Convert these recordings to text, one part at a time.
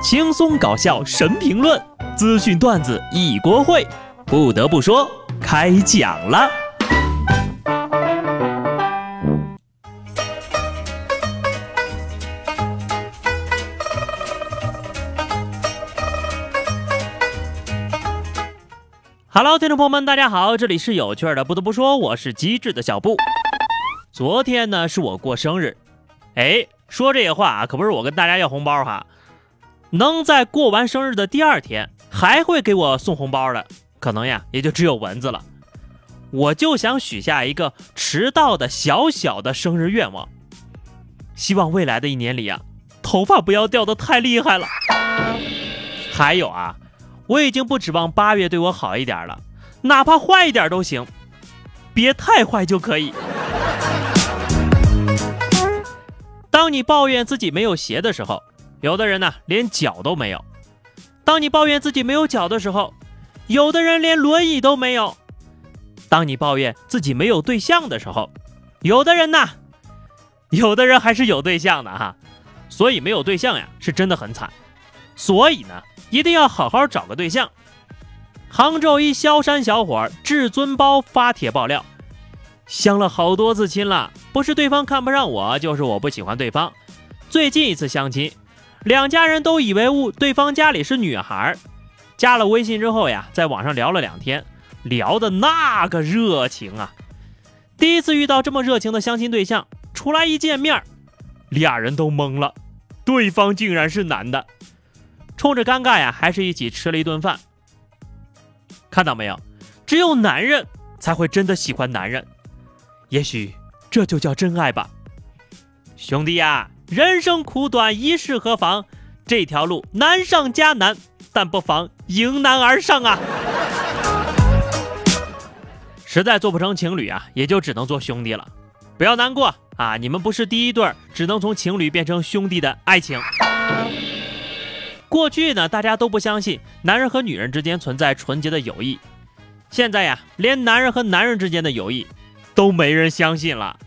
轻松搞笑神评论，资讯段子一锅烩。不得不说，开讲了。Hello，听众朋友们，大家好，这里是有趣的。不得不说，我是机智的小布。昨天呢，是我过生日。哎，说这些话啊，可不是我跟大家要红包哈。能在过完生日的第二天还会给我送红包的，可能呀，也就只有蚊子了。我就想许下一个迟到的小小的生日愿望，希望未来的一年里啊，头发不要掉的太厉害了。还有啊，我已经不指望八月对我好一点了，哪怕坏一点都行，别太坏就可以。当你抱怨自己没有鞋的时候。有的人呢，连脚都没有。当你抱怨自己没有脚的时候，有的人连轮椅都没有。当你抱怨自己没有对象的时候，有的人呢，有的人还是有对象的哈。所以没有对象呀，是真的很惨。所以呢，一定要好好找个对象。杭州一萧山小伙至尊包发帖爆料，相了好多次亲了，不是对方看不上我，就是我不喜欢对方。最近一次相亲。两家人都以为误对方家里是女孩，加了微信之后呀，在网上聊了两天，聊的那个热情啊！第一次遇到这么热情的相亲对象，出来一见面，俩人都懵了，对方竟然是男的，冲着尴尬呀，还是一起吃了一顿饭。看到没有？只有男人才会真的喜欢男人，也许这就叫真爱吧，兄弟呀！人生苦短，一世何妨？这条路难上加难，但不妨迎难而上啊！实在做不成情侣啊，也就只能做兄弟了。不要难过啊，你们不是第一对只能从情侣变成兄弟的爱情。过去呢，大家都不相信男人和女人之间存在纯洁的友谊。现在呀，连男人和男人之间的友谊都没人相信了。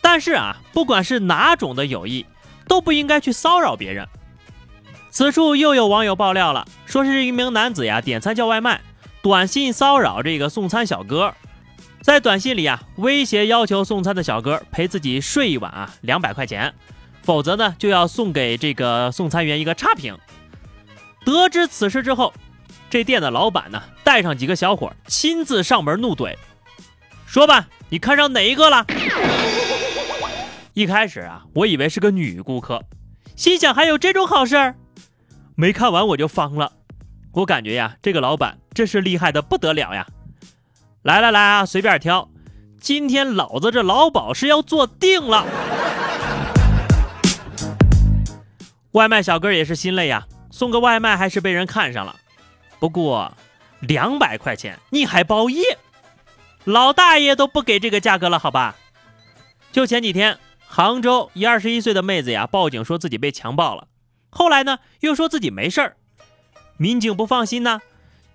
但是啊，不管是哪种的友谊，都不应该去骚扰别人。此处又有网友爆料了，说是一名男子呀点餐叫外卖，短信骚扰这个送餐小哥，在短信里啊威胁要求送餐的小哥陪自己睡一晚啊两百块钱，否则呢就要送给这个送餐员一个差评。得知此事之后，这店的老板呢带上几个小伙亲自上门怒怼，说吧，你看上哪一个了？一开始啊，我以为是个女顾客，心想还有这种好事儿，没看完我就方了。我感觉呀，这个老板真是厉害的不得了呀！来来来啊，随便挑，今天老子这劳保是要做定了。外卖小哥也是心累呀，送个外卖还是被人看上了。不过两百块钱你还包夜，老大爷都不给这个价格了，好吧？就前几天。杭州一二十一岁的妹子呀，报警说自己被强暴了，后来呢又说自己没事儿，民警不放心呢，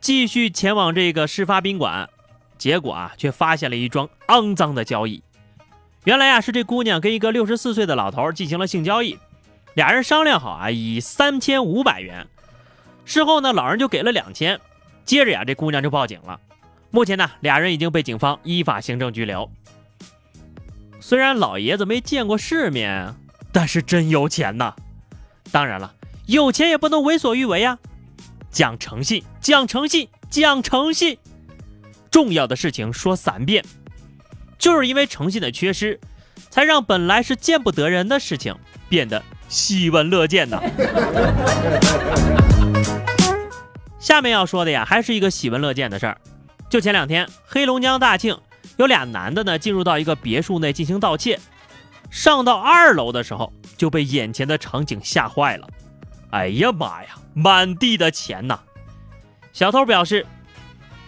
继续前往这个事发宾馆，结果啊却发现了一桩肮脏的交易。原来啊是这姑娘跟一个六十四岁的老头进行了性交易，俩人商量好啊以三千五百元，事后呢老人就给了两千，接着呀这姑娘就报警了，目前呢俩人已经被警方依法行政拘留。虽然老爷子没见过世面，但是真有钱呐！当然了，有钱也不能为所欲为呀，讲诚信，讲诚信，讲诚信。重要的事情说三遍，就是因为诚信的缺失，才让本来是见不得人的事情变得喜闻乐见呐。下面要说的呀，还是一个喜闻乐见的事儿。就前两天，黑龙江大庆。有俩男的呢，进入到一个别墅内进行盗窃，上到二楼的时候就被眼前的场景吓坏了。哎呀妈呀，满地的钱呐！小偷表示，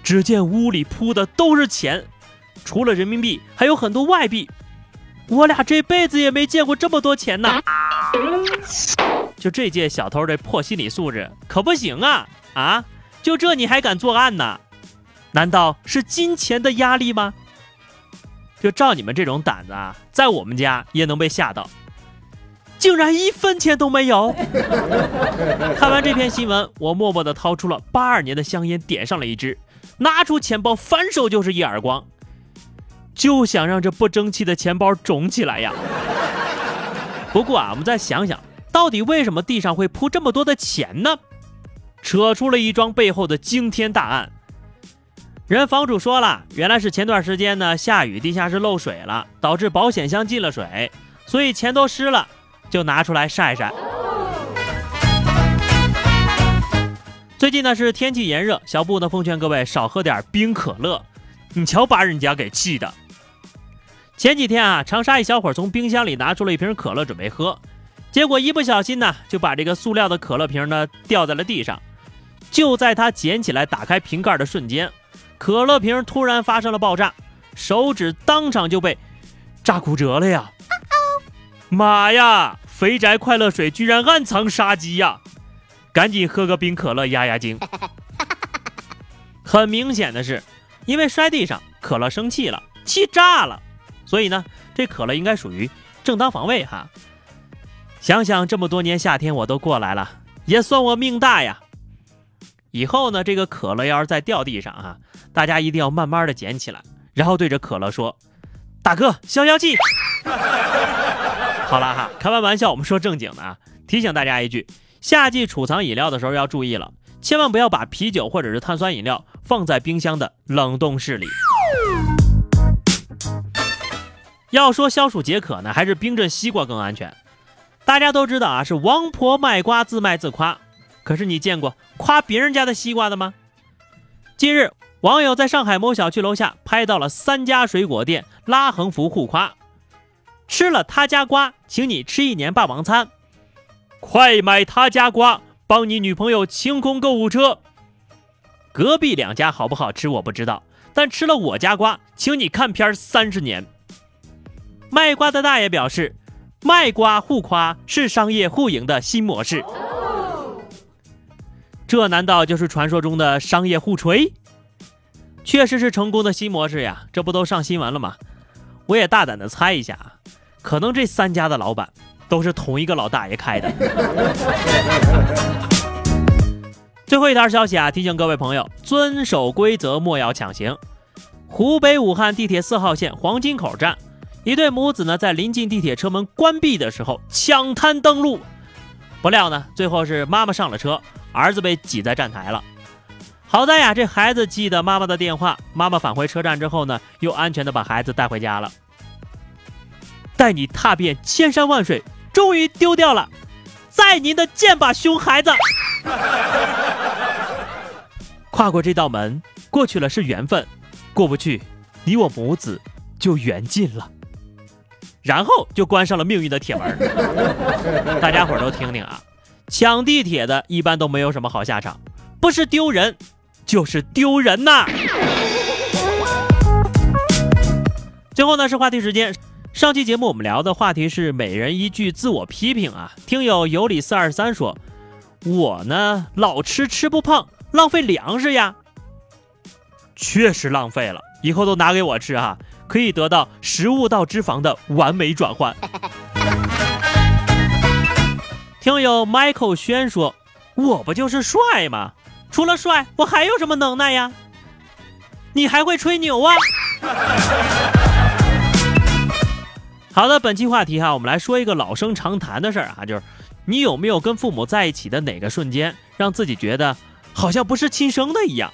只见屋里铺的都是钱，除了人民币，还有很多外币。我俩这辈子也没见过这么多钱呐！就这届小偷这破心理素质可不行啊！啊，就这你还敢作案呢？难道是金钱的压力吗？就照你们这种胆子啊，在我们家也能被吓到。竟然一分钱都没有。看完这篇新闻，我默默地掏出了八二年的香烟，点上了一支，拿出钱包，反手就是一耳光，就想让这不争气的钱包肿起来呀。不过啊，我们再想想，到底为什么地上会铺这么多的钱呢？扯出了一桩背后的惊天大案。人房主说了，原来是前段时间呢下雨，地下室漏水了，导致保险箱进了水，所以钱都湿了，就拿出来晒晒。最近呢是天气炎热，小布呢奉劝各位少喝点冰可乐。你瞧把人家给气的。前几天啊，长沙一小伙从冰箱里拿出了一瓶可乐准备喝，结果一不小心呢就把这个塑料的可乐瓶呢掉在了地上。就在他捡起来打开瓶盖的瞬间，可乐瓶突然发生了爆炸，手指当场就被炸骨折了呀！妈呀，肥宅快乐水居然暗藏杀机呀！赶紧喝个冰可乐压压惊。很明显的是，因为摔地上，可乐生气了，气炸了，所以呢，这可乐应该属于正当防卫哈。想想这么多年夏天我都过来了，也算我命大呀。以后呢，这个可乐要是再掉地上啊，大家一定要慢慢的捡起来，然后对着可乐说：“大哥，消消气。”好了哈，开完玩笑，我们说正经的啊，提醒大家一句。夏季储藏饮料的时候要注意了，千万不要把啤酒或者是碳酸饮料放在冰箱的冷冻室里。要说消暑解渴呢，还是冰镇西瓜更安全。大家都知道啊，是王婆卖瓜自卖自夸。可是你见过夸别人家的西瓜的吗？近日，网友在上海某小区楼下拍到了三家水果店拉横幅互夸：吃了他家瓜，请你吃一年霸王餐。快买他家瓜，帮你女朋友清空购物车。隔壁两家好不好吃我不知道，但吃了我家瓜，请你看片三十年。卖瓜的大爷表示，卖瓜互夸是商业互赢的新模式。这难道就是传说中的商业互吹？确实是成功的新模式呀，这不都上新闻了吗？我也大胆的猜一下，可能这三家的老板。都是同一个老大爷开的。最后一条消息啊，提醒各位朋友遵守规则，莫要抢行。湖北武汉地铁四号线黄金口站，一对母子呢在临近地铁车门关闭的时候抢滩登陆，不料呢最后是妈妈上了车，儿子被挤在站台了。好在呀，这孩子记得妈妈的电话，妈妈返回车站之后呢，又安全的把孩子带回家了。带你踏遍千山万水。终于丢掉了，在您的剑吧，熊孩子！跨过这道门，过去了是缘分，过不去，你我母子就缘尽了。然后就关上了命运的铁门。大家伙都听听啊，抢地铁的一般都没有什么好下场，不是丢人，就是丢人呐。最后呢是话题时间。上期节目我们聊的话题是每人一句自我批评啊。听友尤里四二三说：“我呢老吃吃不胖，浪费粮食呀。”确实浪费了，以后都拿给我吃哈，可以得到食物到脂肪的完美转换。网友 Michael 轩说：“我不就是帅吗？除了帅，我还有什么能耐呀？你还会吹牛啊？”好的，本期话题哈，我们来说一个老生常谈的事儿啊，就是你有没有跟父母在一起的哪个瞬间，让自己觉得好像不是亲生的一样？